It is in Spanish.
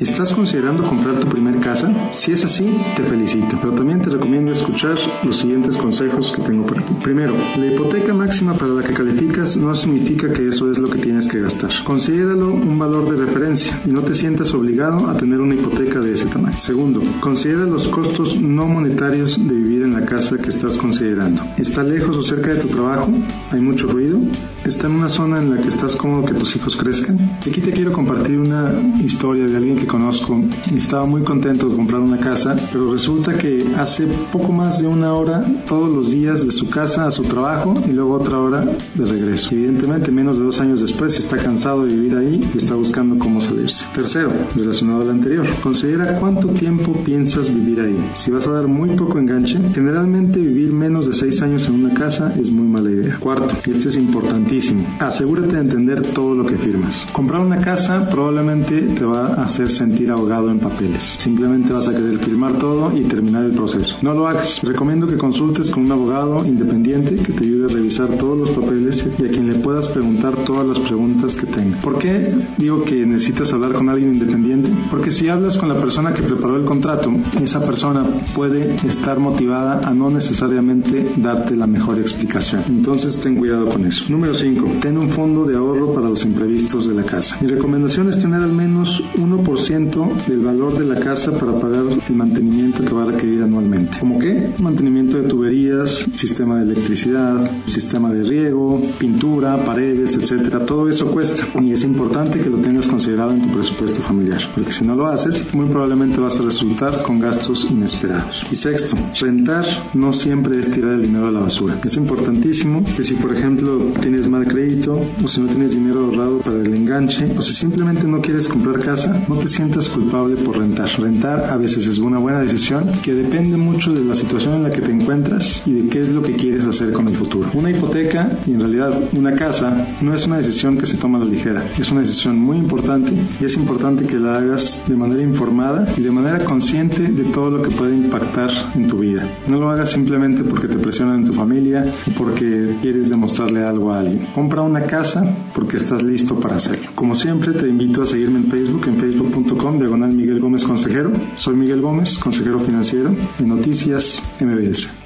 ¿Estás considerando comprar tu primer casa? Si es así, te felicito, pero también te recomiendo escuchar los siguientes consejos que tengo para ti. Primero, la hipoteca máxima para la que calificas no significa que eso es lo que tienes que gastar. Considéralo un valor de referencia y no te sientas obligado a tener una hipoteca de ese tamaño. Segundo, considera los costos no monetarios de vivir en la casa que estás considerando. ¿Está lejos o cerca de tu trabajo? ¿Hay mucho ruido? ¿Está en una zona en la que estás cómodo que tus hijos crezcan? Aquí te quiero compartir una historia de alguien que conozco estaba muy contento de comprar una casa, pero resulta que hace poco más de una hora todos los días de su casa a su trabajo y luego otra hora de regreso. Evidentemente, menos de dos años después está cansado de vivir ahí y está buscando cómo salirse. Tercero, relacionado al anterior, considera cuánto tiempo piensas vivir ahí. Si vas a dar muy poco enganche, generalmente vivir menos de seis años en una casa es muy mala idea. Cuarto, y este es importantísimo, asegúrate de entender todo lo que firmas. Comprar una casa probablemente te va a hacer sentir ahogado en papeles. Simplemente vas a querer firmar todo y terminar el proceso. No lo hagas. Recomiendo que consultes con un abogado independiente que te ayude a revisar todos los papeles y a quien le puedas preguntar todas las preguntas que tenga. ¿Por qué digo que necesitas hablar con alguien independiente? Porque si hablas con la persona que preparó el contrato, esa persona puede estar motivada a no necesariamente darte la mejor explicación. Entonces ten cuidado con eso. Número 5. Ten un fondo de ahorro para los imprevistos de la casa. Mi recomendación es tener al menos 1% del valor de la casa para pagar el mantenimiento que va a requerir anualmente. ¿Como qué? Mantenimiento de tuberías, sistema de electricidad, sistema de riego, pintura, paredes, etcétera. Todo eso cuesta y es importante que lo tengas considerado en tu presupuesto familiar, porque si no lo haces, muy probablemente vas a resultar con gastos inesperados. Y sexto, rentar no siempre es tirar el dinero a la basura. Es importantísimo que si, por ejemplo, tienes mal crédito o si no tienes dinero ahorrado para el enganche o si simplemente no quieres comprar casa, no te sientas culpable por rentar. Rentar a veces es una buena decisión que depende mucho de la situación en la que te encuentras y de qué es lo que quieres hacer con el futuro. Una hipoteca y en realidad una casa no es una decisión que se toma a la ligera. Es una decisión muy importante y es importante que la hagas de manera informada y de manera consciente de todo lo que puede impactar en tu vida. No lo hagas simplemente porque te presionan en tu familia o porque quieres demostrarle algo a alguien. Compra una casa porque estás listo para hacerlo. Como siempre te invito a seguirme en Facebook, en facebook.com diagonal Miguel Gómez Consejero. Soy Miguel Gómez, consejero financiero de Noticias MBS.